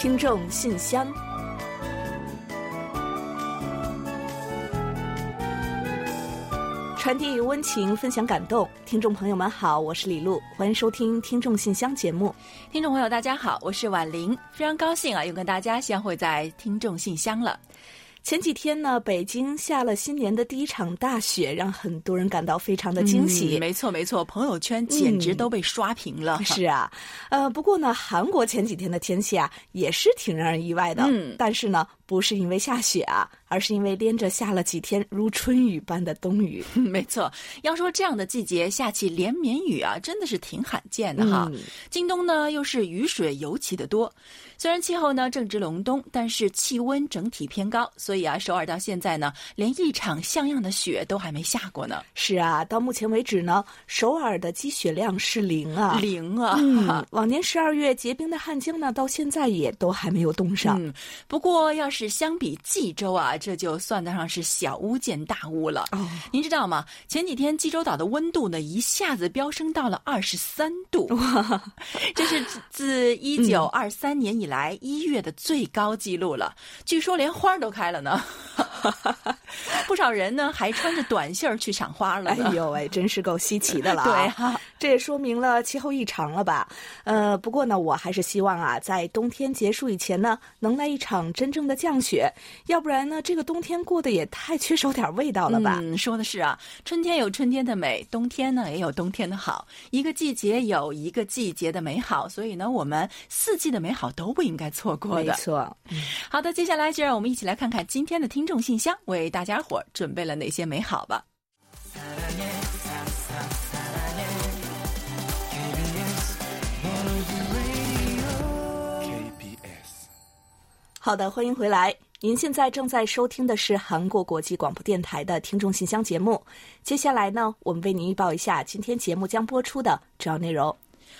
听众信箱，传递温情，分享感动。听众朋友们好，我是李璐，欢迎收听《听众信箱》节目。听众朋友大家好，我是婉玲，非常高兴啊，又跟大家相会在《听众信箱》了。前几天呢，北京下了新年的第一场大雪，让很多人感到非常的惊喜。嗯没错没错，朋友圈简直都被刷屏了。是啊，呃，不过呢，韩国前几天的天气啊，也是挺让人意外的。嗯但是呢，不是因为下雪啊，而是因为连着下了几天如春雨般的冬雨。没错，要说这样的季节下起连绵雨啊，真的是挺罕见的哈。嗯京东呢又是雨水尤其的多，虽然气候呢正值隆冬，但是气温整体偏高，所以啊，首尔到现在呢连一场像样的雪都还没下过呢，是啊，到目前为止呢，首尔的积雪量是零啊。零啊。嗯，往年十二月结冰的汉江呢，到现在也都还没有冻上。嗯，不过要是相比济州啊，这就算得上是小巫见大巫了。哦，您知道吗？前几天济州岛的温度呢，一下子飙升到了二十三度，这是自自一九二三年以来一月的最高纪录了。据说连花儿都开了呢，不少人呢还穿着短袖儿去赏花了哎。呦喂，真是够稀奇的了、啊。对啊，这也说明了气候异常了吧？呃，不过呢，我还是希望啊，在冬天结束以前呢，能来一场真正的降雪，要不然呢，这个冬天过得也太缺少点味道了吧？嗯，说的是啊，春天有春天的美，冬天呢也有冬天的好，一个季节有一个季节的美好，所以呢，我们四季的美好都不应该错过的。没错，好的，接下来就让我们一起来看看今天的听众信箱为大家伙儿准备了哪些美好吧。KBS 好的，欢迎回来。您现在正在收听的是韩国国际广播电台的听众信箱节目。接下来呢，我们为您预报一下今天节目将播出的主要内容。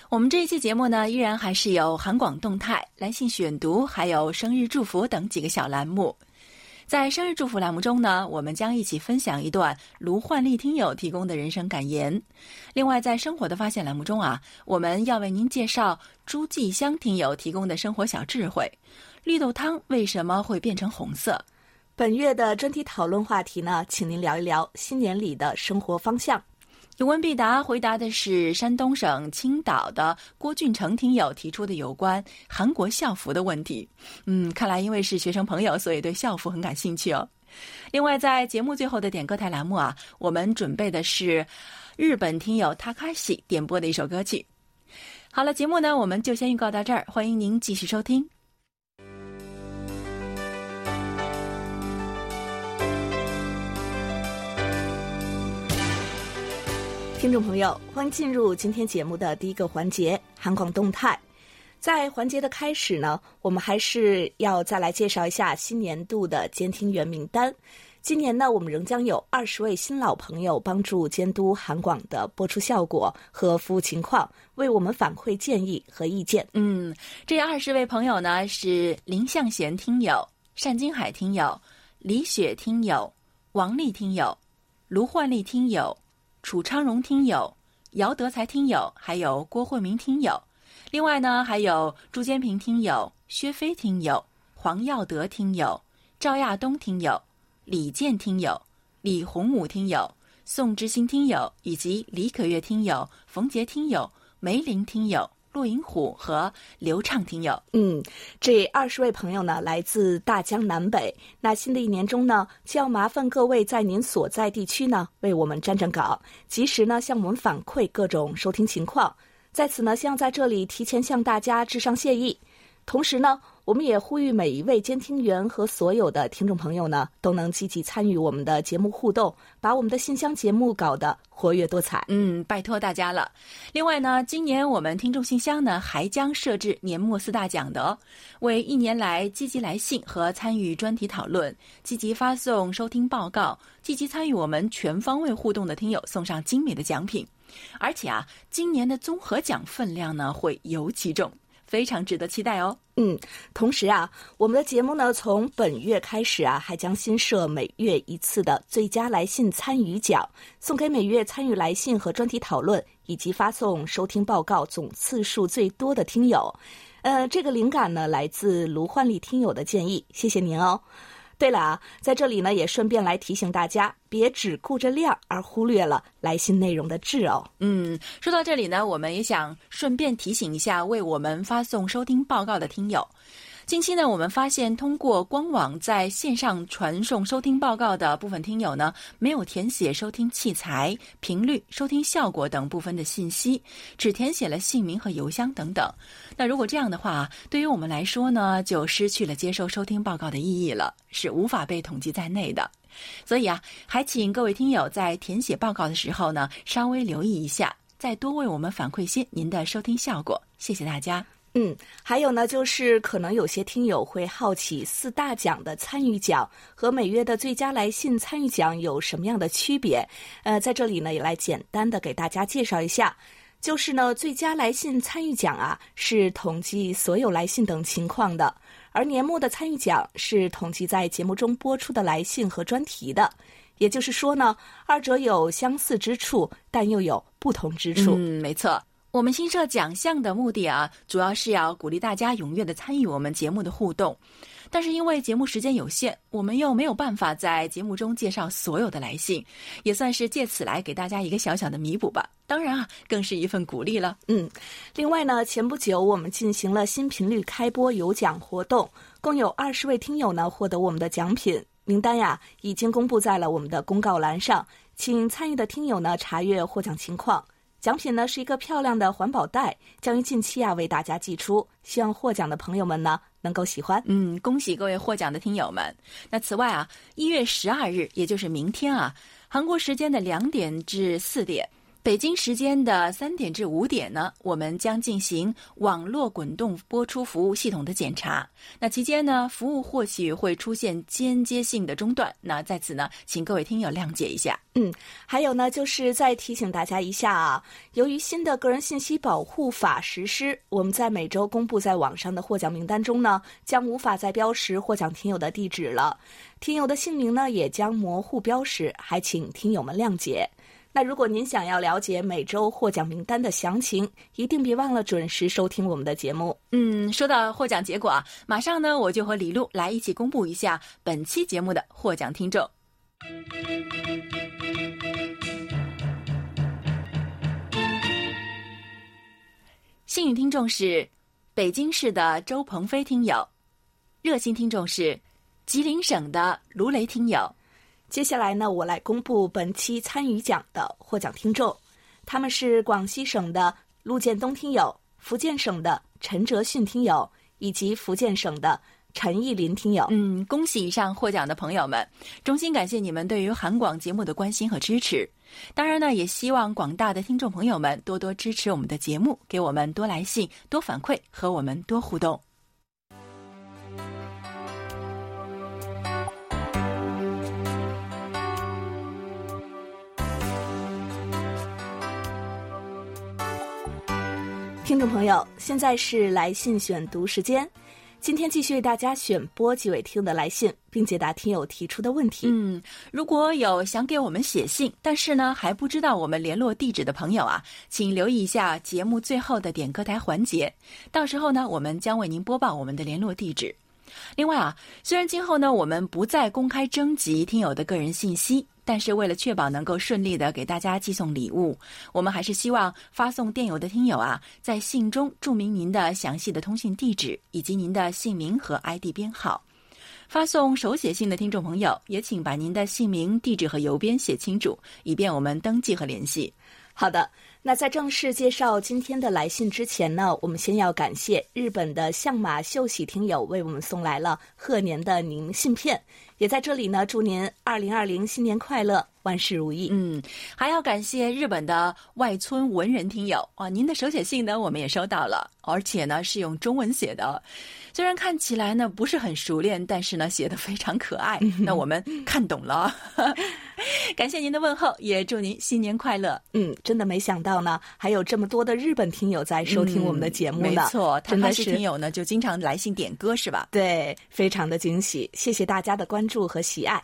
我们这一期节目呢，依然还是有韩广动态、来信选读，还有生日祝福等几个小栏目。在生日祝福栏目中呢，我们将一起分享一段卢焕丽听友提供的人生感言。另外，在生活的发现栏目中啊，我们要为您介绍朱继香听友提供的生活小智慧：绿豆汤为什么会变成红色？本月的专题讨论话题呢，请您聊一聊新年里的生活方向。有问必答，回答的是山东省青岛的郭俊成听友提出的有关韩国校服的问题。嗯，看来因为是学生朋友，所以对校服很感兴趣哦。另外，在节目最后的点歌台栏目啊，我们准备的是日本听友 Takashi 点播的一首歌曲。好了，节目呢我们就先预告到这儿，欢迎您继续收听。听众朋友，欢迎进入今天节目的第一个环节——韩广动态。在环节的开始呢，我们还是要再来介绍一下新年度的监听员名单。今年呢，我们仍将有二十位新老朋友帮助监督韩广的播出效果和服务情况，为我们反馈建议和意见。嗯，这二十位朋友呢是林向贤听友、单金海听友、李雪听友、王丽听友、卢焕丽听友、楚昌荣听友、姚德才听友，还有郭慧明听友。另外呢，还有朱坚平听友、薛飞听友、黄耀德听友、赵亚东听友、李健听友、李洪武听友、宋之星听友，以及李可月听友、冯杰听友、梅林听友、陆银虎和刘畅听友。嗯，这二十位朋友呢，来自大江南北。那新的一年中呢，就要麻烦各位在您所在地区呢，为我们站站岗，及时呢向我们反馈各种收听情况。在此呢，希望在这里提前向大家致上谢意。同时呢，我们也呼吁每一位监听员和所有的听众朋友呢，都能积极参与我们的节目互动，把我们的信箱节目搞得活跃多彩。嗯，拜托大家了。另外呢，今年我们听众信箱呢还将设置年末四大奖的哦，为一年来积极来信和参与专题讨论、积极发送收听报告、积极参与我们全方位互动的听友送上精美的奖品。而且啊，今年的综合奖分量呢会尤其重，非常值得期待哦。嗯，同时啊，我们的节目呢，从本月开始啊，还将新设每月一次的最佳来信参与奖，送给每月参与来信和专题讨论以及发送收听报告总次数最多的听友。呃，这个灵感呢来自卢焕丽听友的建议，谢谢您哦。对了啊，在这里呢也顺便来提醒大家，别只顾着量而忽略了来信内容的质哦。嗯，说到这里呢，我们也想顺便提醒一下为我们发送收听报告的听友。近期呢，我们发现通过官网在线上传送收听报告的部分听友呢，没有填写收听器材、频率、收听效果等部分的信息，只填写了姓名和邮箱等等。那如果这样的话，对于我们来说呢，就失去了接收收听报告的意义了，是无法被统计在内的。所以啊，还请各位听友在填写报告的时候呢，稍微留意一下，再多为我们反馈些您的收听效果。谢谢大家。嗯，还有呢，就是可能有些听友会好奇四大奖的参与奖和每月的最佳来信参与奖有什么样的区别？呃，在这里呢，也来简单的给大家介绍一下。就是呢，最佳来信参与奖啊，是统计所有来信等情况的；而年末的参与奖是统计在节目中播出的来信和专题的。也就是说呢，二者有相似之处，但又有不同之处。嗯，没错。我们新设奖项的目的啊，主要是要鼓励大家踊跃的参与我们节目的互动。但是因为节目时间有限，我们又没有办法在节目中介绍所有的来信，也算是借此来给大家一个小小的弥补吧。当然啊，更是一份鼓励了。嗯，另外呢，前不久我们进行了新频率开播有奖活动，共有二十位听友呢获得我们的奖品名单呀，已经公布在了我们的公告栏上，请参与的听友呢查阅获奖情况。奖品呢是一个漂亮的环保袋，将于近期啊为大家寄出，希望获奖的朋友们呢能够喜欢。嗯，恭喜各位获奖的听友们。那此外啊，一月十二日，也就是明天啊，韩国时间的两点至四点。北京时间的三点至五点呢，我们将进行网络滚动播出服务系统的检查。那期间呢，服务或许会出现间接性的中断。那在此呢，请各位听友谅解一下。嗯，还有呢，就是再提醒大家一下啊，由于新的个人信息保护法实施，我们在每周公布在网上的获奖名单中呢，将无法再标识获奖听友的地址了，听友的姓名呢也将模糊标识，还请听友们谅解。那如果您想要了解每周获奖名单的详情，一定别忘了准时收听我们的节目。嗯，说到获奖结果啊，马上呢我就和李璐来一起公布一下本期节目的获奖听众。幸运听众是北京市的周鹏飞听友，热心听众是吉林省的卢雷听友。接下来呢，我来公布本期参与奖的获奖听众，他们是广西省的陆建东听友、福建省的陈哲迅听友以及福建省的陈义林听友。嗯，恭喜以上获奖的朋友们，衷心感谢你们对于韩广节目的关心和支持。当然呢，也希望广大的听众朋友们多多支持我们的节目，给我们多来信、多反馈和我们多互动。听众朋友，现在是来信选读时间。今天继续为大家选播几位听的来信，并解答听友提出的问题。嗯，如果有想给我们写信，但是呢还不知道我们联络地址的朋友啊，请留意一下节目最后的点歌台环节，到时候呢我们将为您播报我们的联络地址。另外啊，虽然今后呢我们不再公开征集听友的个人信息。但是为了确保能够顺利的给大家寄送礼物，我们还是希望发送电邮的听友啊，在信中注明您的详细的通信地址以及您的姓名和 ID 编号。发送手写信的听众朋友，也请把您的姓名、地址和邮编写清楚，以便我们登记和联系。好的，那在正式介绍今天的来信之前呢，我们先要感谢日本的相马秀喜听友为我们送来了贺年的明信片。也在这里呢，祝您二零二零新年快乐，万事如意。嗯，还要感谢日本的外村文人听友啊，您的手写信呢，我们也收到了，而且呢是用中文写的。虽然看起来呢不是很熟练，但是呢写的非常可爱，那我们看懂了。感谢您的问候，也祝您新年快乐。嗯，真的没想到呢，还有这么多的日本听友在收听我们的节目呢。没错，真的是听友呢就经常来信点歌是吧？对，非常的惊喜，谢谢大家的关注和喜爱。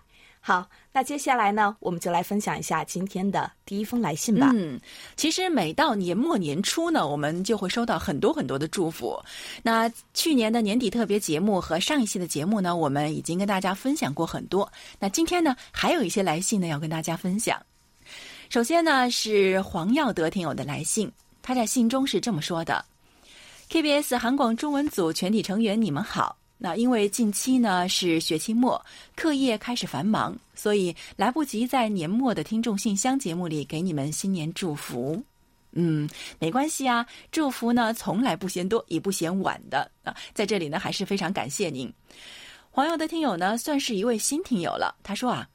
好，那接下来呢，我们就来分享一下今天的第一封来信吧。嗯，其实每到年末年初呢，我们就会收到很多很多的祝福。那去年的年底特别节目和上一期的节目呢，我们已经跟大家分享过很多。那今天呢，还有一些来信呢要跟大家分享。首先呢，是黄耀德听友的来信，他在信中是这么说的：“KBS 韩广中文组全体成员，你们好。”那因为近期呢是学期末，课业开始繁忙，所以来不及在年末的听众信箱节目里给你们新年祝福。嗯，没关系啊，祝福呢从来不嫌多也不嫌晚的啊。在这里呢，还是非常感谢您。黄油的听友呢，算是一位新听友了。他说啊，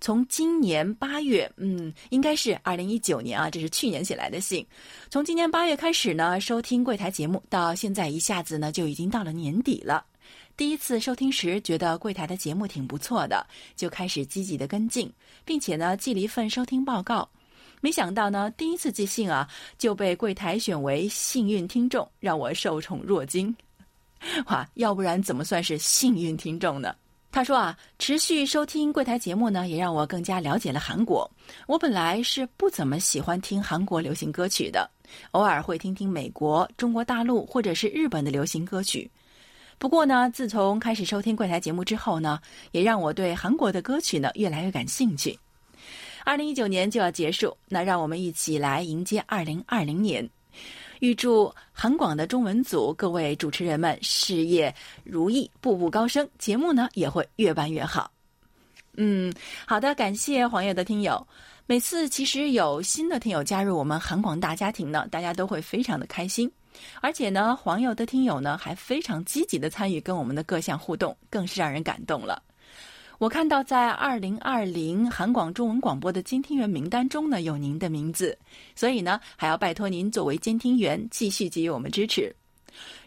从今年八月，嗯，应该是二零一九年啊，这是去年写来的信。从今年八月开始呢，收听柜台节目，到现在一下子呢，就已经到了年底了。第一次收听时觉得柜台的节目挺不错的，就开始积极的跟进，并且呢寄了一份收听报告。没想到呢第一次寄信啊就被柜台选为幸运听众，让我受宠若惊。哇，要不然怎么算是幸运听众呢？他说啊，持续收听柜台节目呢，也让我更加了解了韩国。我本来是不怎么喜欢听韩国流行歌曲的，偶尔会听听美国、中国大陆或者是日本的流行歌曲。不过呢，自从开始收听柜台节目之后呢，也让我对韩国的歌曲呢越来越感兴趣。二零一九年就要结束，那让我们一起来迎接二零二零年。预祝韩广的中文组各位主持人们事业如意，步步高升，节目呢也会越办越好。嗯，好的，感谢黄叶的听友。每次其实有新的听友加入我们韩广大家庭呢，大家都会非常的开心。而且呢，黄友的听友呢还非常积极的参与跟我们的各项互动，更是让人感动了。我看到在二零二零韩广中文广播的监听员名单中呢有您的名字，所以呢还要拜托您作为监听员继续给予我们支持。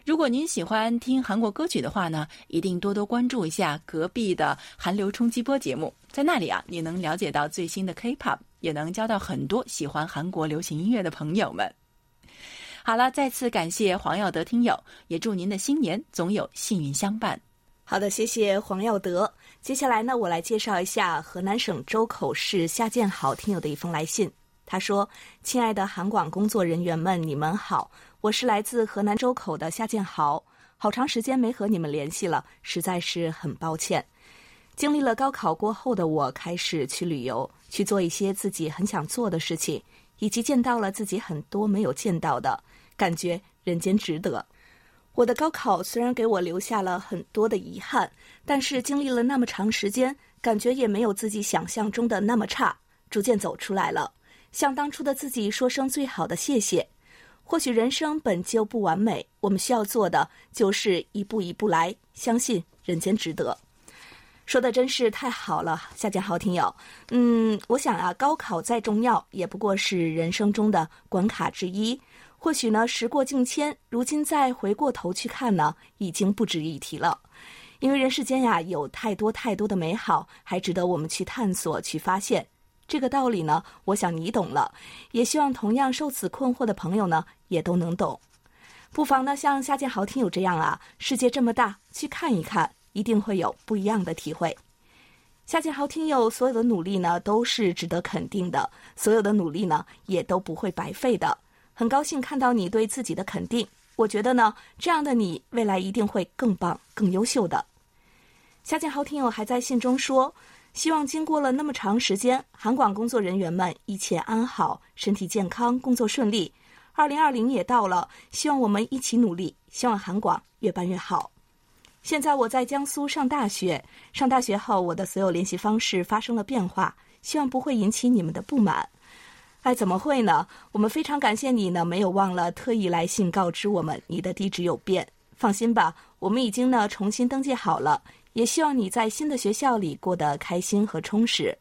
如果您喜欢听韩国歌曲的话呢，一定多多关注一下隔壁的韩流冲击波节目，在那里啊你能了解到最新的 K-pop，也能交到很多喜欢韩国流行音乐的朋友们。好了，再次感谢黄耀德听友，也祝您的新年总有幸运相伴。好的，谢谢黄耀德。接下来呢，我来介绍一下河南省周口市夏建豪听友的一封来信。他说：“亲爱的韩广工作人员们，你们好，我是来自河南周口的夏建豪。好长时间没和你们联系了，实在是很抱歉。经历了高考过后的我，开始去旅游，去做一些自己很想做的事情，以及见到了自己很多没有见到的。”感觉人间值得。我的高考虽然给我留下了很多的遗憾，但是经历了那么长时间，感觉也没有自己想象中的那么差，逐渐走出来了。向当初的自己说声最好的谢谢。或许人生本就不完美，我们需要做的就是一步一步来，相信人间值得。说的真是太好了，夏建豪听友。嗯，我想啊，高考再重要，也不过是人生中的关卡之一。或许呢，时过境迁，如今再回过头去看呢，已经不值一提了。因为人世间呀，有太多太多的美好，还值得我们去探索、去发现。这个道理呢，我想你懂了，也希望同样受此困惑的朋友呢，也都能懂。不妨呢，像夏建豪听友这样啊，世界这么大，去看一看，一定会有不一样的体会。夏建豪听友所有的努力呢，都是值得肯定的，所有的努力呢，也都不会白费的。很高兴看到你对自己的肯定，我觉得呢，这样的你未来一定会更棒、更优秀的。夏建豪听友还在信中说，希望经过了那么长时间，韩广工作人员们一切安好，身体健康，工作顺利。二零二零也到了，希望我们一起努力，希望韩广越办越好。现在我在江苏上大学，上大学后我的所有联系方式发生了变化，希望不会引起你们的不满。哎，怎么会呢？我们非常感谢你呢，没有忘了特意来信告知我们你的地址有变。放心吧，我们已经呢重新登记好了。也希望你在新的学校里过得开心和充实。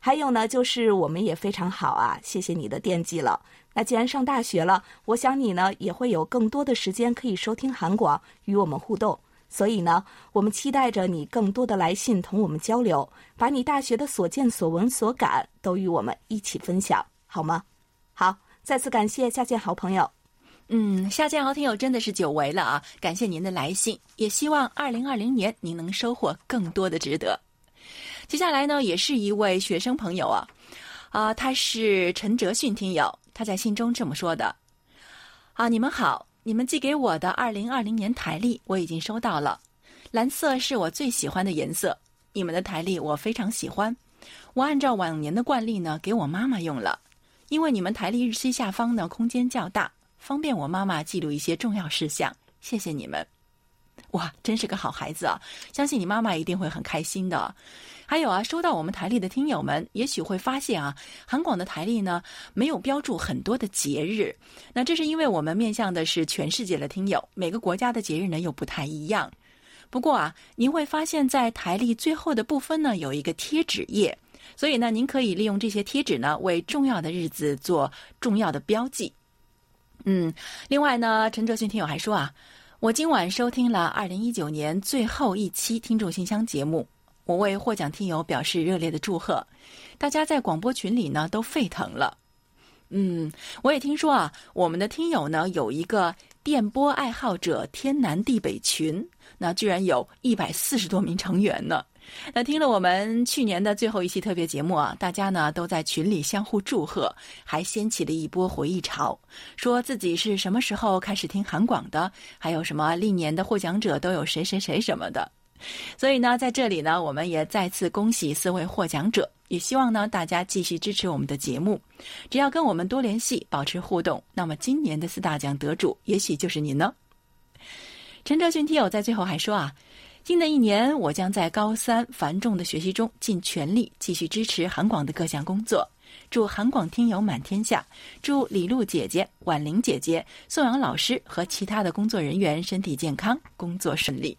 还有呢，就是我们也非常好啊，谢谢你的惦记了。那既然上大学了，我想你呢也会有更多的时间可以收听韩广，与我们互动。所以呢，我们期待着你更多的来信同我们交流，把你大学的所见所闻所感都与我们一起分享。好吗？好，再次感谢夏建豪朋友。嗯，夏建豪听友真的是久违了啊！感谢您的来信，也希望二零二零年您能收获更多的值得。接下来呢，也是一位学生朋友啊，啊，他是陈哲迅听友，他在信中这么说的：啊，你们好，你们寄给我的二零二零年台历我已经收到了，蓝色是我最喜欢的颜色，你们的台历我非常喜欢，我按照往年的惯例呢，给我妈妈用了，因为你们台历日期下方呢空间较大，方便我妈妈记录一些重要事项，谢谢你们。哇，真是个好孩子啊！相信你妈妈一定会很开心的。还有啊，收到我们台历的听友们，也许会发现啊，韩广的台历呢没有标注很多的节日。那这是因为我们面向的是全世界的听友，每个国家的节日呢又不太一样。不过啊，您会发现在台历最后的部分呢有一个贴纸页，所以呢，您可以利用这些贴纸呢为重要的日子做重要的标记。嗯，另外呢，陈哲迅听友还说啊。我今晚收听了二零一九年最后一期听众信箱节目，我为获奖听友表示热烈的祝贺，大家在广播群里呢都沸腾了。嗯，我也听说啊，我们的听友呢有一个电波爱好者天南地北群，那居然有一百四十多名成员呢。那听了我们去年的最后一期特别节目啊，大家呢都在群里相互祝贺，还掀起了一波回忆潮，说自己是什么时候开始听韩广的，还有什么历年的获奖者都有谁谁谁什么的。所以呢，在这里呢，我们也再次恭喜四位获奖者，也希望呢大家继续支持我们的节目，只要跟我们多联系，保持互动，那么今年的四大奖得主也许就是您呢。陈哲迅听友在最后还说啊。新的一年，我将在高三繁重的学习中尽全力继续支持韩广的各项工作。祝韩广听友满天下，祝李璐姐姐、婉玲姐姐、宋阳老师和其他的工作人员身体健康，工作顺利。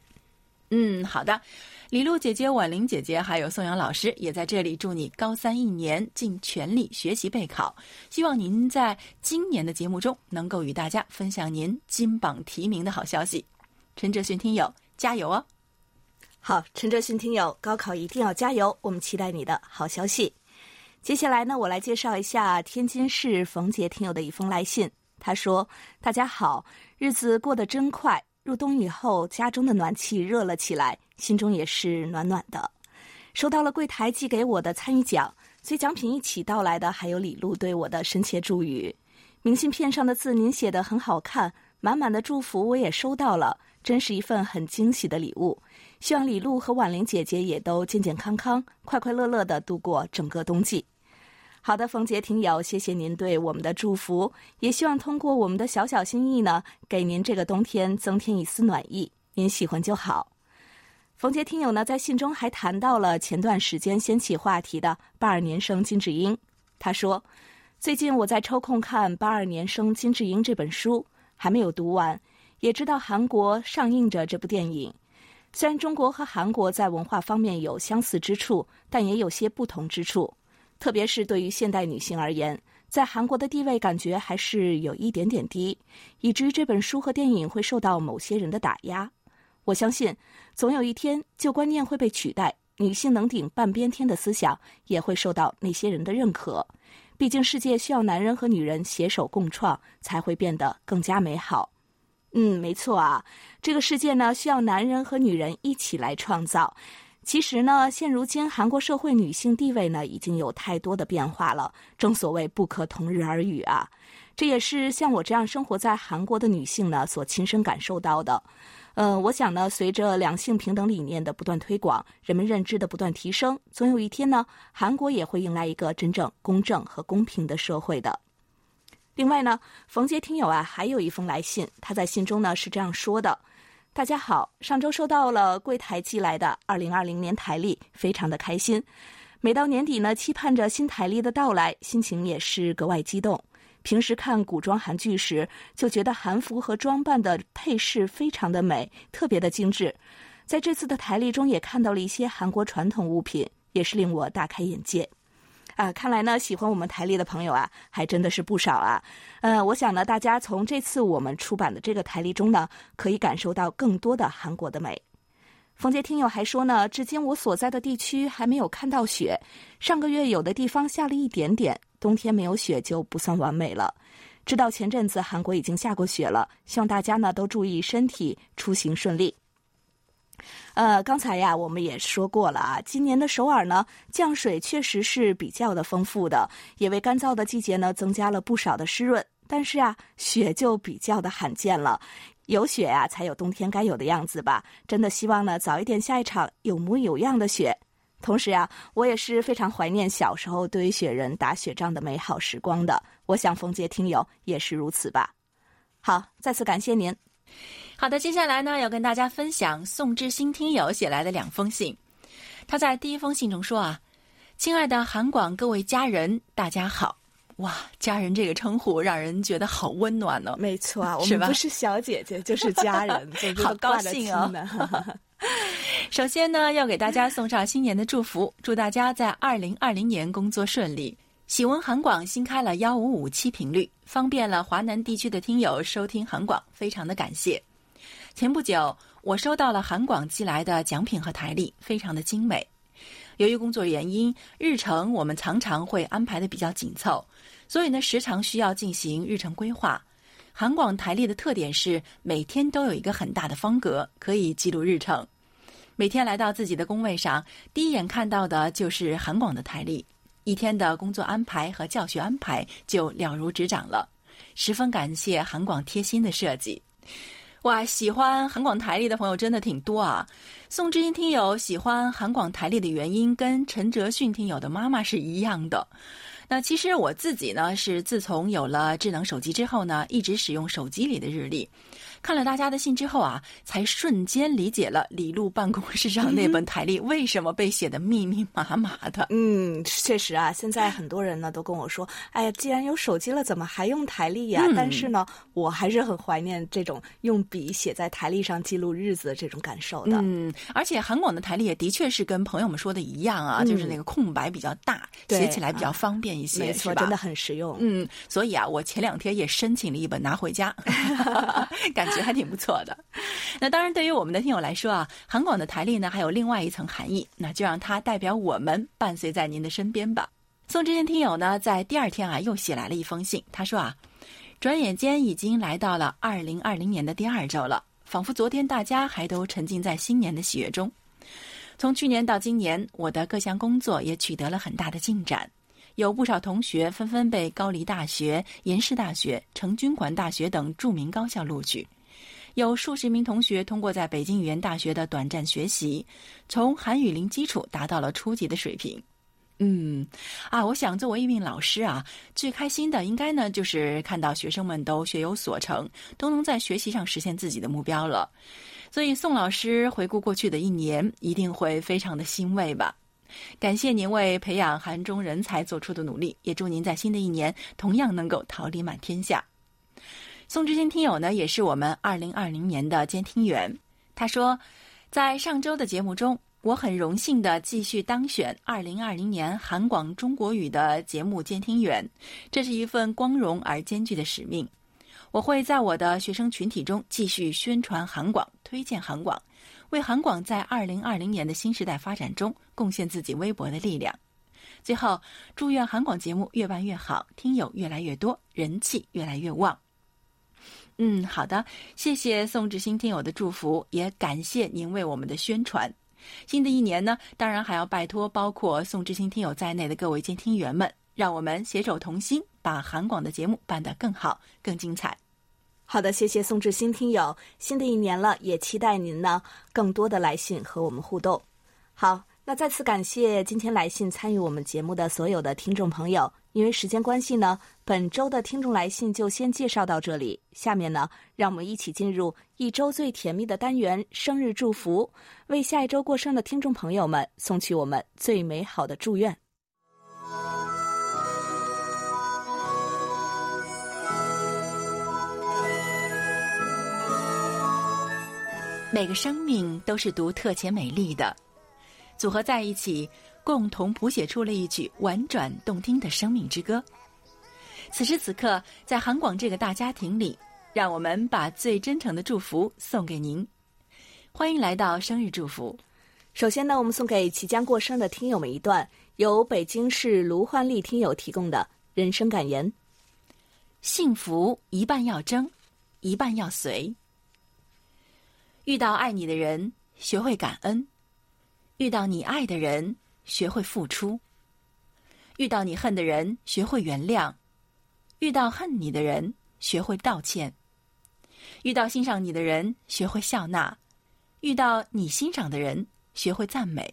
嗯，好的，李璐姐姐、婉玲姐姐还有宋阳老师也在这里祝你高三一年尽全力学习备考。希望您在今年的节目中能够与大家分享您金榜题名的好消息。陈哲迅听友，加油哦！好，陈哲迅听友，高考一定要加油！我们期待你的好消息。接下来呢，我来介绍一下天津市冯杰听友的一封来信。他说：“大家好，日子过得真快，入冬以后，家中的暖气热了起来，心中也是暖暖的。收到了柜台寄给我的参与奖，随奖品一起到来的还有李璐对我的深切祝语。明信片上的字您写的很好看，满满的祝福我也收到了。”真是一份很惊喜的礼物，希望李璐和婉玲姐姐也都健健康康、快快乐乐的度过整个冬季。好的，冯杰听友，谢谢您对我们的祝福，也希望通过我们的小小心意呢，给您这个冬天增添一丝暖意。您喜欢就好。冯杰听友呢，在信中还谈到了前段时间掀起话题的八二年生金智英。他说：“最近我在抽空看《八二年生金智英》这本书，还没有读完。”也知道韩国上映着这部电影，虽然中国和韩国在文化方面有相似之处，但也有些不同之处。特别是对于现代女性而言，在韩国的地位感觉还是有一点点低，以至于这本书和电影会受到某些人的打压。我相信，总有一天旧观念会被取代，女性能顶半边天的思想也会受到那些人的认可。毕竟，世界需要男人和女人携手共创，才会变得更加美好。嗯，没错啊，这个世界呢需要男人和女人一起来创造。其实呢，现如今韩国社会女性地位呢已经有太多的变化了，正所谓不可同日而语啊。这也是像我这样生活在韩国的女性呢所亲身感受到的。嗯，我想呢，随着两性平等理念的不断推广，人们认知的不断提升，总有一天呢，韩国也会迎来一个真正公正和公平的社会的。另外呢，冯杰听友啊，还有一封来信，他在信中呢是这样说的：“大家好，上周收到了柜台寄来的二零二零年台历，非常的开心。每到年底呢，期盼着新台历的到来，心情也是格外激动。平时看古装韩剧时，就觉得韩服和装扮的配饰非常的美，特别的精致。在这次的台历中，也看到了一些韩国传统物品，也是令我大开眼界。”啊，看来呢，喜欢我们台历的朋友啊，还真的是不少啊。呃，我想呢，大家从这次我们出版的这个台历中呢，可以感受到更多的韩国的美。冯杰听友还说呢，至今我所在的地区还没有看到雪，上个月有的地方下了一点点，冬天没有雪就不算完美了。知道前阵子韩国已经下过雪了，希望大家呢都注意身体，出行顺利。呃，刚才呀，我们也说过了啊，今年的首尔呢，降水确实是比较的丰富的，也为干燥的季节呢增加了不少的湿润。但是啊，雪就比较的罕见了，有雪呀，才有冬天该有的样子吧。真的希望呢，早一点下一场有模有样的雪。同时呀，我也是非常怀念小时候堆雪人、打雪仗的美好时光的。我想冯杰听友也是如此吧。好，再次感谢您。好的，接下来呢，要跟大家分享宋志新听友写来的两封信。他在第一封信中说啊：“亲爱的韩广各位家人，大家好！哇，家人这个称呼让人觉得好温暖呢。没错啊，我们不是小姐姐 就是家人，好高兴哦。首先呢，要给大家送上新年的祝福，祝大家在二零二零年工作顺利。喜闻韩广新开了幺五五七频率，方便了华南地区的听友收听韩广，非常的感谢。”前不久，我收到了韩广寄来的奖品和台历，非常的精美。由于工作原因，日程我们常常会安排的比较紧凑，所以呢，时常需要进行日程规划。韩广台历的特点是每天都有一个很大的方格，可以记录日程。每天来到自己的工位上，第一眼看到的就是韩广的台历，一天的工作安排和教学安排就了如指掌了。十分感谢韩广贴心的设计。哇，喜欢韩广台历的朋友真的挺多啊！宋之音听友喜欢韩广台历的原因跟陈哲迅听友的妈妈是一样的。那其实我自己呢，是自从有了智能手机之后呢，一直使用手机里的日历。看了大家的信之后啊，才瞬间理解了李璐办公室上那本台历为什么被写的密密麻麻的。嗯，确实啊，现在很多人呢都跟我说：“哎呀，既然有手机了，怎么还用台历呀？”但是呢，我还是很怀念这种用笔写在台历上记录日子的这种感受的。嗯，而且韩广的台历也的确是跟朋友们说的一样啊，就是那个空白比较大，写起来比较方便一些，没错，真的很实用。嗯，所以啊，我前两天也申请了一本拿回家，感。觉还挺不错的。那当然，对于我们的听友来说啊，韩广的台历呢，还有另外一层含义，那就让它代表我们伴随在您的身边吧。宋志坚听友呢，在第二天啊，又写来了一封信。他说啊，转眼间已经来到了二零二零年的第二周了，仿佛昨天大家还都沉浸在新年的喜悦中。从去年到今年，我的各项工作也取得了很大的进展。有不少同学纷纷被高丽大学、延世大学、成均馆大学等著名高校录取。有数十名同学通过在北京语言大学的短暂学习，从韩语零基础达到了初级的水平。嗯，啊，我想作为一名老师啊，最开心的应该呢就是看到学生们都学有所成，都能在学习上实现自己的目标了。所以宋老师回顾过去的一年，一定会非常的欣慰吧。感谢您为培养韩中人才做出的努力，也祝您在新的一年同样能够桃李满天下。宋志新听友呢，也是我们二零二零年的监听员。他说，在上周的节目中，我很荣幸的继续当选二零二零年韩广中国语的节目监听员，这是一份光荣而艰巨的使命。我会在我的学生群体中继续宣传韩广，推荐韩广，为韩广在二零二零年的新时代发展中贡献自己微薄的力量。最后，祝愿韩广节目越办越好，听友越来越多，人气越来越旺。嗯，好的，谢谢宋志新听友的祝福，也感谢您为我们的宣传。新的一年呢，当然还要拜托包括宋志新听友在内的各位监听员们，让我们携手同心，把韩广的节目办得更好、更精彩。好的，谢谢宋志新听友。新的一年了，也期待您呢更多的来信和我们互动。好。那再次感谢今天来信参与我们节目的所有的听众朋友。因为时间关系呢，本周的听众来信就先介绍到这里。下面呢，让我们一起进入一周最甜蜜的单元——生日祝福，为下一周过生的听众朋友们送去我们最美好的祝愿。每个生命都是独特且美丽的。组合在一起，共同谱写出了一曲婉转动听的生命之歌。此时此刻，在韩广这个大家庭里，让我们把最真诚的祝福送给您。欢迎来到生日祝福。首先呢，我们送给即将过生的听友们一段由北京市卢焕丽听友提供的人生感言：幸福一半要争，一半要随。遇到爱你的人。学会感恩；遇到你爱的人，学会付出；遇到你恨的人，学会原谅；遇到恨你的人，学会道歉；遇到欣赏你的人，学会笑纳；遇到你欣赏的人，学会赞美；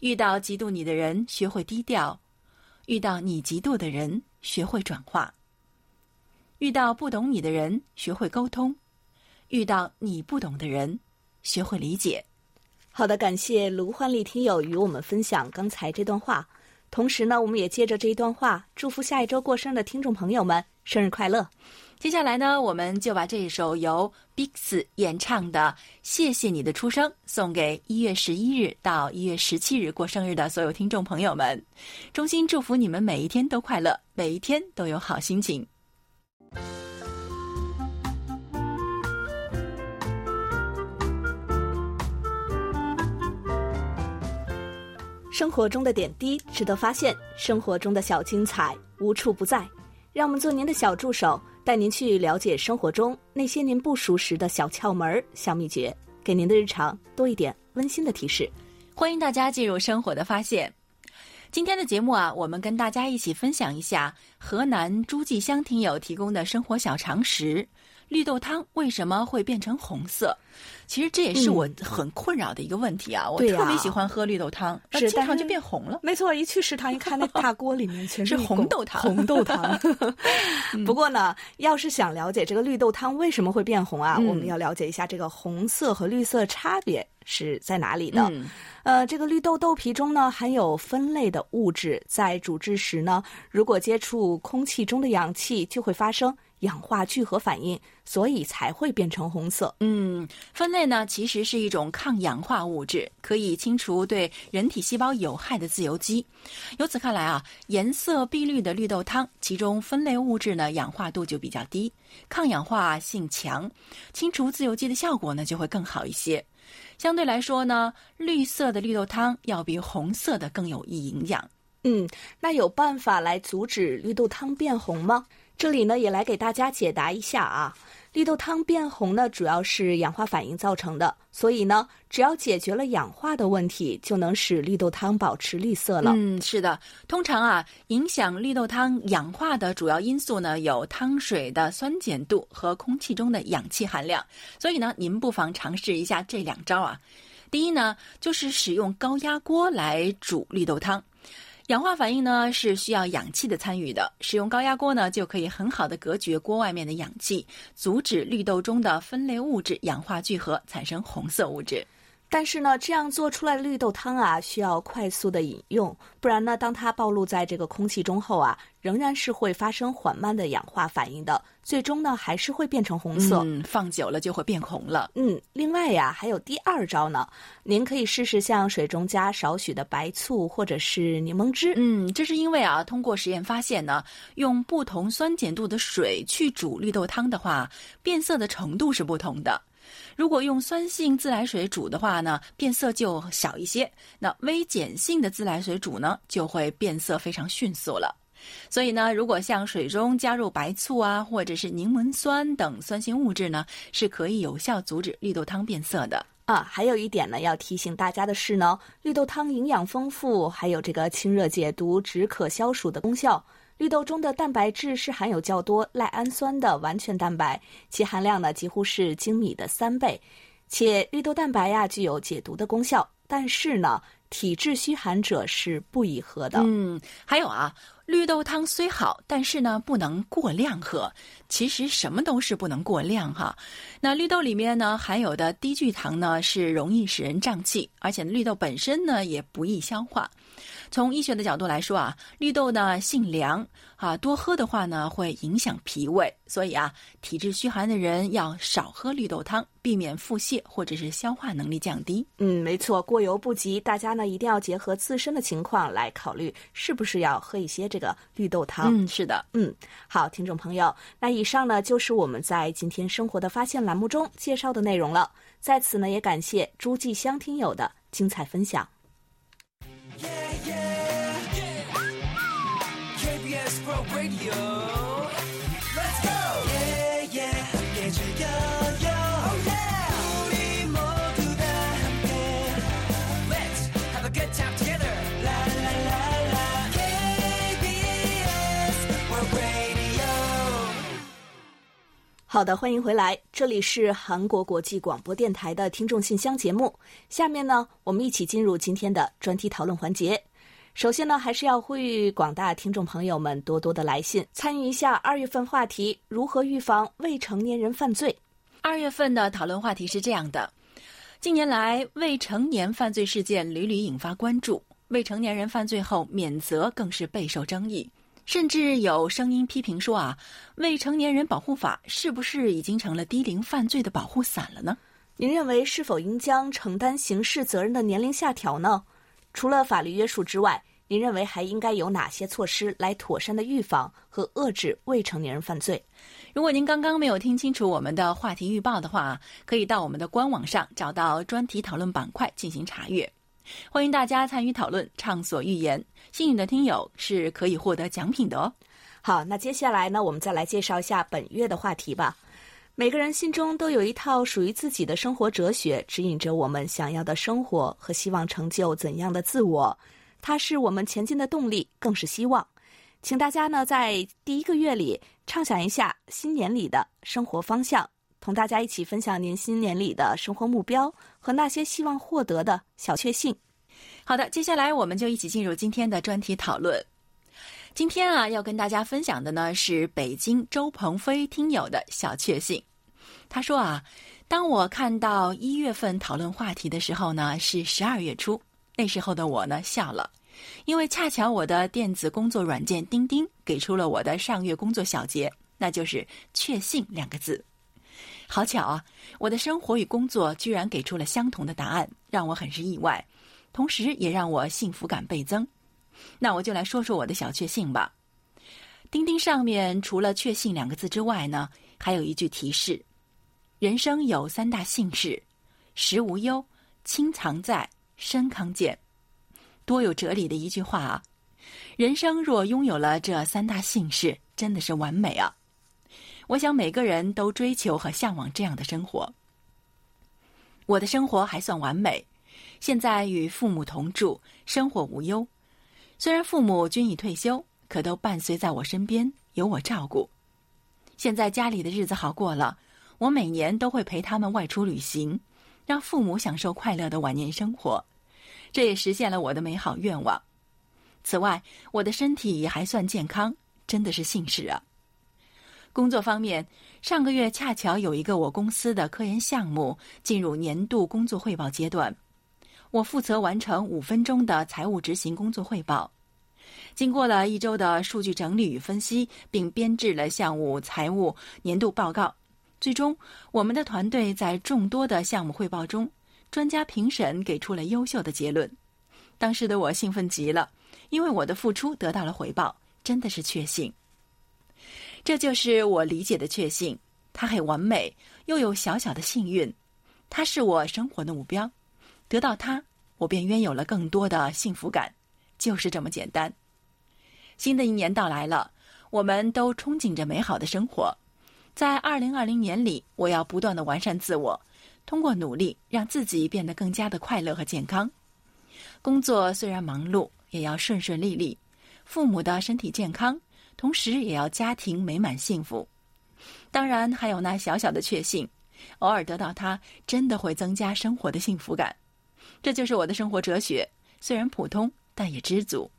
遇到嫉妒你的人，学会低调；遇到你嫉妒的人，学会转化；遇到不懂你的人，学会沟通；遇到你不懂的人，学会理解。好的，感谢卢焕丽听友与我们分享刚才这段话。同时呢，我们也借着这一段话，祝福下一周过生日的听众朋友们生日快乐。接下来呢，我们就把这一首由 Bix 演唱的《谢谢你的出生》送给一月十一日到一月十七日过生日的所有听众朋友们，衷心祝福你们每一天都快乐，每一天都有好心情。生活中的点滴值得发现，生活中的小精彩无处不在。让我们做您的小助手，带您去了解生活中那些您不熟识的小窍门、小秘诀，给您的日常多一点温馨的提示。欢迎大家进入生活的发现。今天的节目啊，我们跟大家一起分享一下河南诸暨乡听友提供的生活小常识。绿豆汤为什么会变成红色？其实这也是我很困扰的一个问题啊！我特别喜欢喝绿豆汤，那经常就变红了。没错，一去食堂一看，那大锅里面全是一红豆汤红豆汤。不过呢，要是想了解这个绿豆汤为什么会变红啊，嗯我们要了解一下这个红色和绿色差别是在哪里的。嗯呃，这个绿豆豆皮中呢含有酚类的物质，在煮制时呢，如果接触空气中的氧气，就会发生氧化聚合反应，所以才会变成红色。嗯，酚类呢其实是一种抗氧化物质，可以清除对人体细胞有害的自由基。由此看来啊，颜色碧绿的绿豆汤，其中酚类物质呢氧化度就比较低，抗氧化性强，清除自由基的效果呢就会更好一些。相对来说呢，绿色的绿豆汤要比红色的更有益营养。嗯，那有办法来阻止绿豆汤变红吗？这里呢，也来给大家解答一下啊。绿豆汤变红呢，主要是氧化反应造成的，所以呢，只要解决了氧化的问题，就能使绿豆汤保持绿色了。嗯，是的，通常啊，影响绿豆汤氧化的主要因素呢，有汤水的酸碱度和空气中的氧气含量。所以呢，您不妨尝试一下这两招啊。第一呢，就是使用高压锅来煮绿豆汤。氧化反应呢是需要氧气的参与的，使用高压锅呢就可以很好的隔绝锅外面的氧气，阻止绿豆中的酚类物质氧化聚合产生红色物质。但是呢，这样做出来的绿豆汤啊，需要快速的饮用，不然呢，当它暴露在这个空气中后啊，仍然是会发生缓慢的氧化反应的，最终呢，还是会变成红色。嗯，放久了就会变红了。嗯，另外呀，还有第二招呢，您可以试试向水中加少许的白醋或者是柠檬汁。嗯，这是因为啊，通过实验发现呢，用不同酸碱度的水去煮绿豆汤的话，变色的程度是不同的。如果用酸性自来水煮的话呢，变色就小一些；那微碱性的自来水煮呢，就会变色非常迅速了。所以呢，如果像水中加入白醋啊，或者是柠檬酸等酸性物质呢，是可以有效阻止绿豆汤变色的。啊，还有一点呢，要提醒大家的是呢，绿豆汤营养丰富，还有这个清热解毒、止渴消暑的功效。绿豆中的蛋白质是含有较多赖氨酸的完全蛋白，其含量呢几乎是精米的三倍，且绿豆蛋白呀具有解毒的功效。但是呢，体质虚寒者是不宜喝的。嗯，还有啊，绿豆汤虽好，但是呢不能过量喝。其实什么都是不能过量哈。那绿豆里面呢含有的低聚糖呢是容易使人胀气，而且绿豆本身呢也不易消化。从医学的角度来说啊，绿豆呢性凉啊，多喝的话呢会影响脾胃，所以啊，体质虚寒的人要少喝绿豆汤，避免腹泻或者是消化能力降低。嗯，没错，过犹不及，大家呢一定要结合自身的情况来考虑，是不是要喝一些这个绿豆汤。嗯，是的。嗯，好，听众朋友，那以上呢就是我们在今天生活的发现栏目中介绍的内容了。在此呢，也感谢诸暨乡听友的精彩分享。Yeah, yeah. yeah. KBS World Radio. Let's go. Yeah, yeah. 함께 즐겨요. Oh, yeah. 우리 모두 다 함께. Let's have a good time together. La la la la. KBS World Radio. 好的，欢迎回来。这里是韩国国际广播电台的听众信箱节目。下面呢，我们一起进入今天的专题讨论环节。首先呢，还是要呼吁广大听众朋友们多多的来信，参与一下二月份话题：如何预防未成年人犯罪。二月份的讨论话题是这样的：近年来，未成年犯罪事件屡屡引发关注，未成年人犯罪后免责更是备受争议。甚至有声音批评说啊，未成年人保护法是不是已经成了低龄犯罪的保护伞了呢？您认为是否应将承担刑事责任的年龄下调呢？除了法律约束之外，您认为还应该有哪些措施来妥善的预防和遏制未成年人犯罪？如果您刚刚没有听清楚我们的话题预报的话，可以到我们的官网上找到专题讨论板块进行查阅。欢迎大家参与讨论，畅所欲言。幸运的听友是可以获得奖品的哦。好，那接下来呢，我们再来介绍一下本月的话题吧。每个人心中都有一套属于自己的生活哲学，指引着我们想要的生活和希望成就怎样的自我。它是我们前进的动力，更是希望。请大家呢，在第一个月里畅想一下新年里的生活方向，同大家一起分享您新年里的生活目标和那些希望获得的小确幸。好的，接下来我们就一起进入今天的专题讨论。今天啊，要跟大家分享的呢是北京周鹏飞听友的小确幸。他说啊，当我看到一月份讨论话题的时候呢，是十二月初，那时候的我呢笑了，因为恰巧我的电子工作软件钉钉给出了我的上月工作小结，那就是“确信”两个字。好巧啊，我的生活与工作居然给出了相同的答案，让我很是意外。同时也让我幸福感倍增。那我就来说说我的小确幸吧。钉钉上面除了“确幸”两个字之外呢，还有一句提示：人生有三大幸事，食无忧，亲藏在，身康健。多有哲理的一句话啊！人生若拥有了这三大幸事，真的是完美啊！我想每个人都追求和向往这样的生活。我的生活还算完美。现在与父母同住，生活无忧。虽然父母均已退休，可都伴随在我身边，有我照顾。现在家里的日子好过了，我每年都会陪他们外出旅行，让父母享受快乐的晚年生活。这也实现了我的美好愿望。此外，我的身体也还算健康，真的是幸事啊。工作方面，上个月恰巧有一个我公司的科研项目进入年度工作汇报阶段。我负责完成五分钟的财务执行工作汇报，经过了一周的数据整理与分析，并编制了项目财务年度报告。最终，我们的团队在众多的项目汇报中，专家评审给出了优秀的结论。当时的我兴奋极了，因为我的付出得到了回报，真的是确信。这就是我理解的确信，它很完美，又有小小的幸运，它是我生活的目标。得到它，我便拥有了更多的幸福感，就是这么简单。新的一年到来了，我们都憧憬着美好的生活。在二零二零年里，我要不断的完善自我，通过努力让自己变得更加的快乐和健康。工作虽然忙碌，也要顺顺利利；父母的身体健康，同时也要家庭美满幸福。当然，还有那小小的确幸，偶尔得到它，真的会增加生活的幸福感。这就是我的生活哲学，虽然普通，但也知足。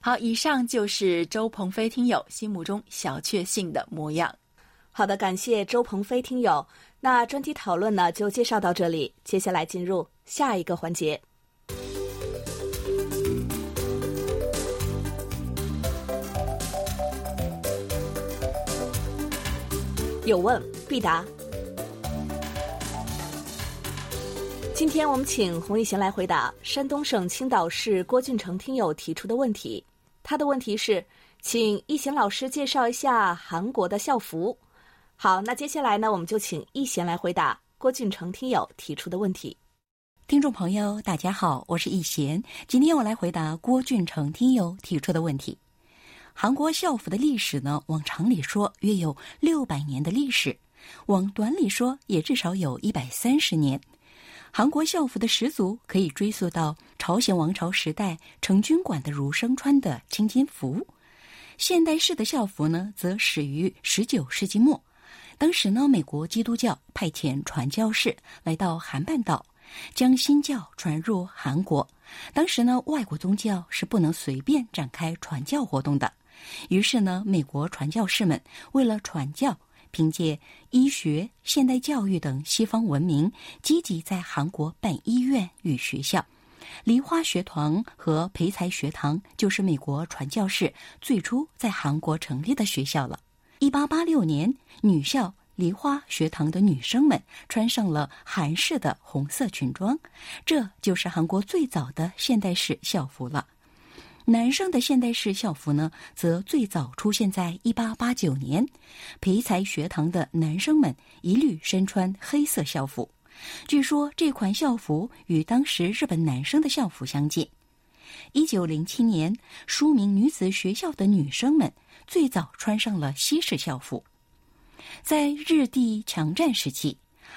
好，以上就是周鹏飞听友心目中小确幸的模样。好的，感谢周鹏飞听友。那专题讨论呢，就介绍到这里。接下来进入下一个环节。有问必答。今天我们请洪一贤来回答山东省青岛市郭俊成听友提出的问题。他的问题是，请一贤老师介绍一下韩国的校服。好，那接下来呢，我们就请一贤来回答郭俊成听友提出的问题。听众朋友，大家好，我是易贤，今天我来回答郭俊成听友提出的问题。韩国校服的历史呢，往长里说约有六百年的历史，往短里说也至少有一百三十年。韩国校服的始祖可以追溯到朝鲜王朝时代成军馆的儒生穿的青金服，现代式的校服呢，则始于十九世纪末。当时呢，美国基督教派遣传教士来到韩半岛，将新教传入韩国。当时呢，外国宗教是不能随便展开传教活动的。于是呢，美国传教士们为了传教，凭借医学、现代教育等西方文明，积极在韩国办医院与学校。梨花学堂和培才学堂就是美国传教士最初在韩国成立的学校了。一八八六年，女校梨花学堂的女生们穿上了韩式的红色裙装，这就是韩国最早的现代式校服了。男生的现代式校服呢，则最早出现在一八八九年，培才学堂的男生们一律身穿黑色校服。据说这款校服与当时日本男生的校服相近。一九零七年，书名女子学校的女生们最早穿上了西式校服。在日帝强占时期，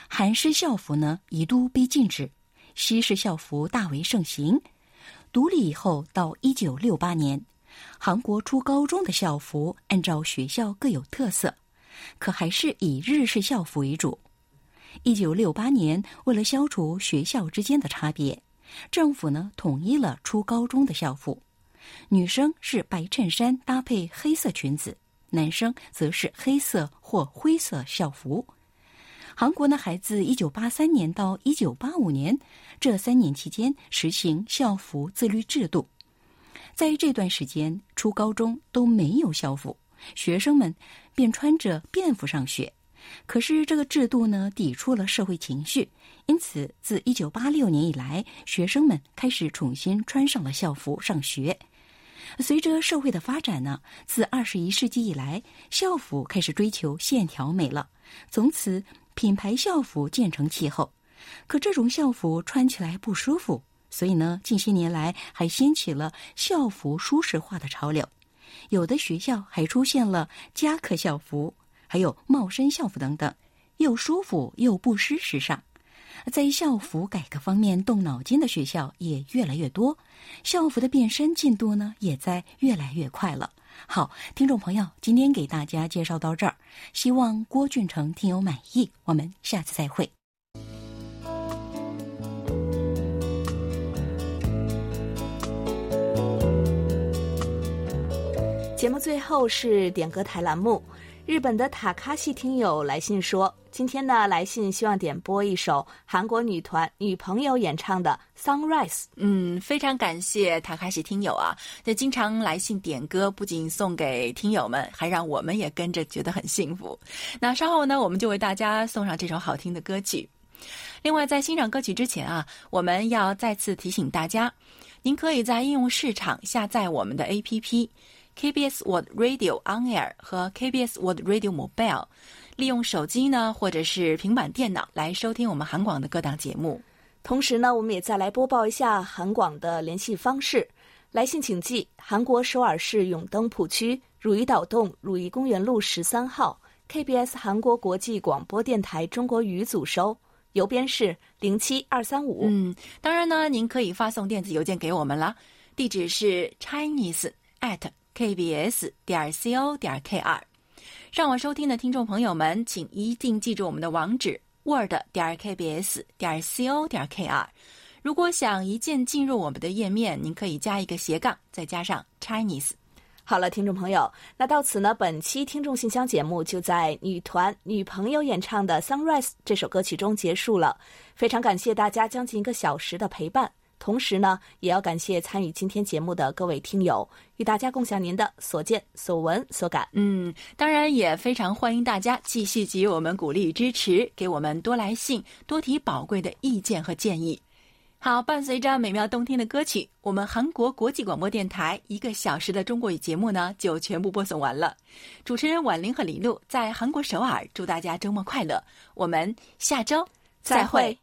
韩式校服呢一度被禁止，西式校服大为盛行。独立以后，到一九六八年，韩国初高中的校服按照学校各有特色，可还是以日式校服为主。一九六八年，为了消除学校之间的差别，政府呢统一了初高中的校服，女生是白衬衫搭配黑色裙子，男生则是黑色或灰色校服。韩国呢，还自一九八三年到一九八五年这三年期间实行校服自律制度，在这段时间，初高中都没有校服，学生们便穿着便服上学。可是这个制度呢，抵触了社会情绪，因此自一九八六年以来，学生们开始重新穿上了校服上学。随着社会的发展呢，自二十一世纪以来，校服开始追求线条美了，从此品牌校服渐成气候。可这种校服穿起来不舒服，所以呢，近些年来还掀起了校服舒适化的潮流，有的学校还出现了夹克校服。还有帽衫校服等等，又舒服又不失时尚。在校服改革方面动脑筋的学校也越来越多，校服的变身进度呢也在越来越快了。好，听众朋友，今天给大家介绍到这儿，希望郭俊成听友满意。我们下次再会。节目最后是点歌台栏目。日本的塔卡西听友来信说，今天呢来信希望点播一首韩国女团女朋友演唱的《Sunrise》。嗯，非常感谢塔卡西听友啊，这经常来信点歌，不仅送给听友们，还让我们也跟着觉得很幸福。那稍后呢，我们就为大家送上这首好听的歌曲。另外，在欣赏歌曲之前啊，我们要再次提醒大家，您可以在应用市场下载我们的 APP。KBS World Radio On Air 和 KBS World Radio Mobile，利用手机呢或者是平板电脑来收听我们韩广的各档节目。同时呢，我们也再来播报一下韩广的联系方式。来信请寄韩国首尔市永登浦区汝矣岛洞汝矣公园路十三号 KBS 韩国国际广播电台中国语组收，邮编是零七二三五。嗯，当然呢，您可以发送电子邮件给我们了，地址是 Chinese at。Kbs 点 co 点 kr，上网收听的听众朋友们，请一定记住我们的网址：word 点 kbs 点 co 点 kr。如果想一键进入我们的页面，您可以加一个斜杠，再加上 Chinese。好了，听众朋友，那到此呢，本期听众信箱节目就在女团女朋友演唱的《Sunrise》这首歌曲中结束了。非常感谢大家将近一个小时的陪伴。同时呢，也要感谢参与今天节目的各位听友，与大家共享您的所见所闻所感。嗯，当然也非常欢迎大家继续给予我们鼓励与支持，给我们多来信，多提宝贵的意见和建议。好，伴随着美妙动听的歌曲，我们韩国国际广播电台一个小时的中国语节目呢，就全部播送完了。主持人婉玲和李璐在韩国首尔，祝大家周末快乐。我们下周再会。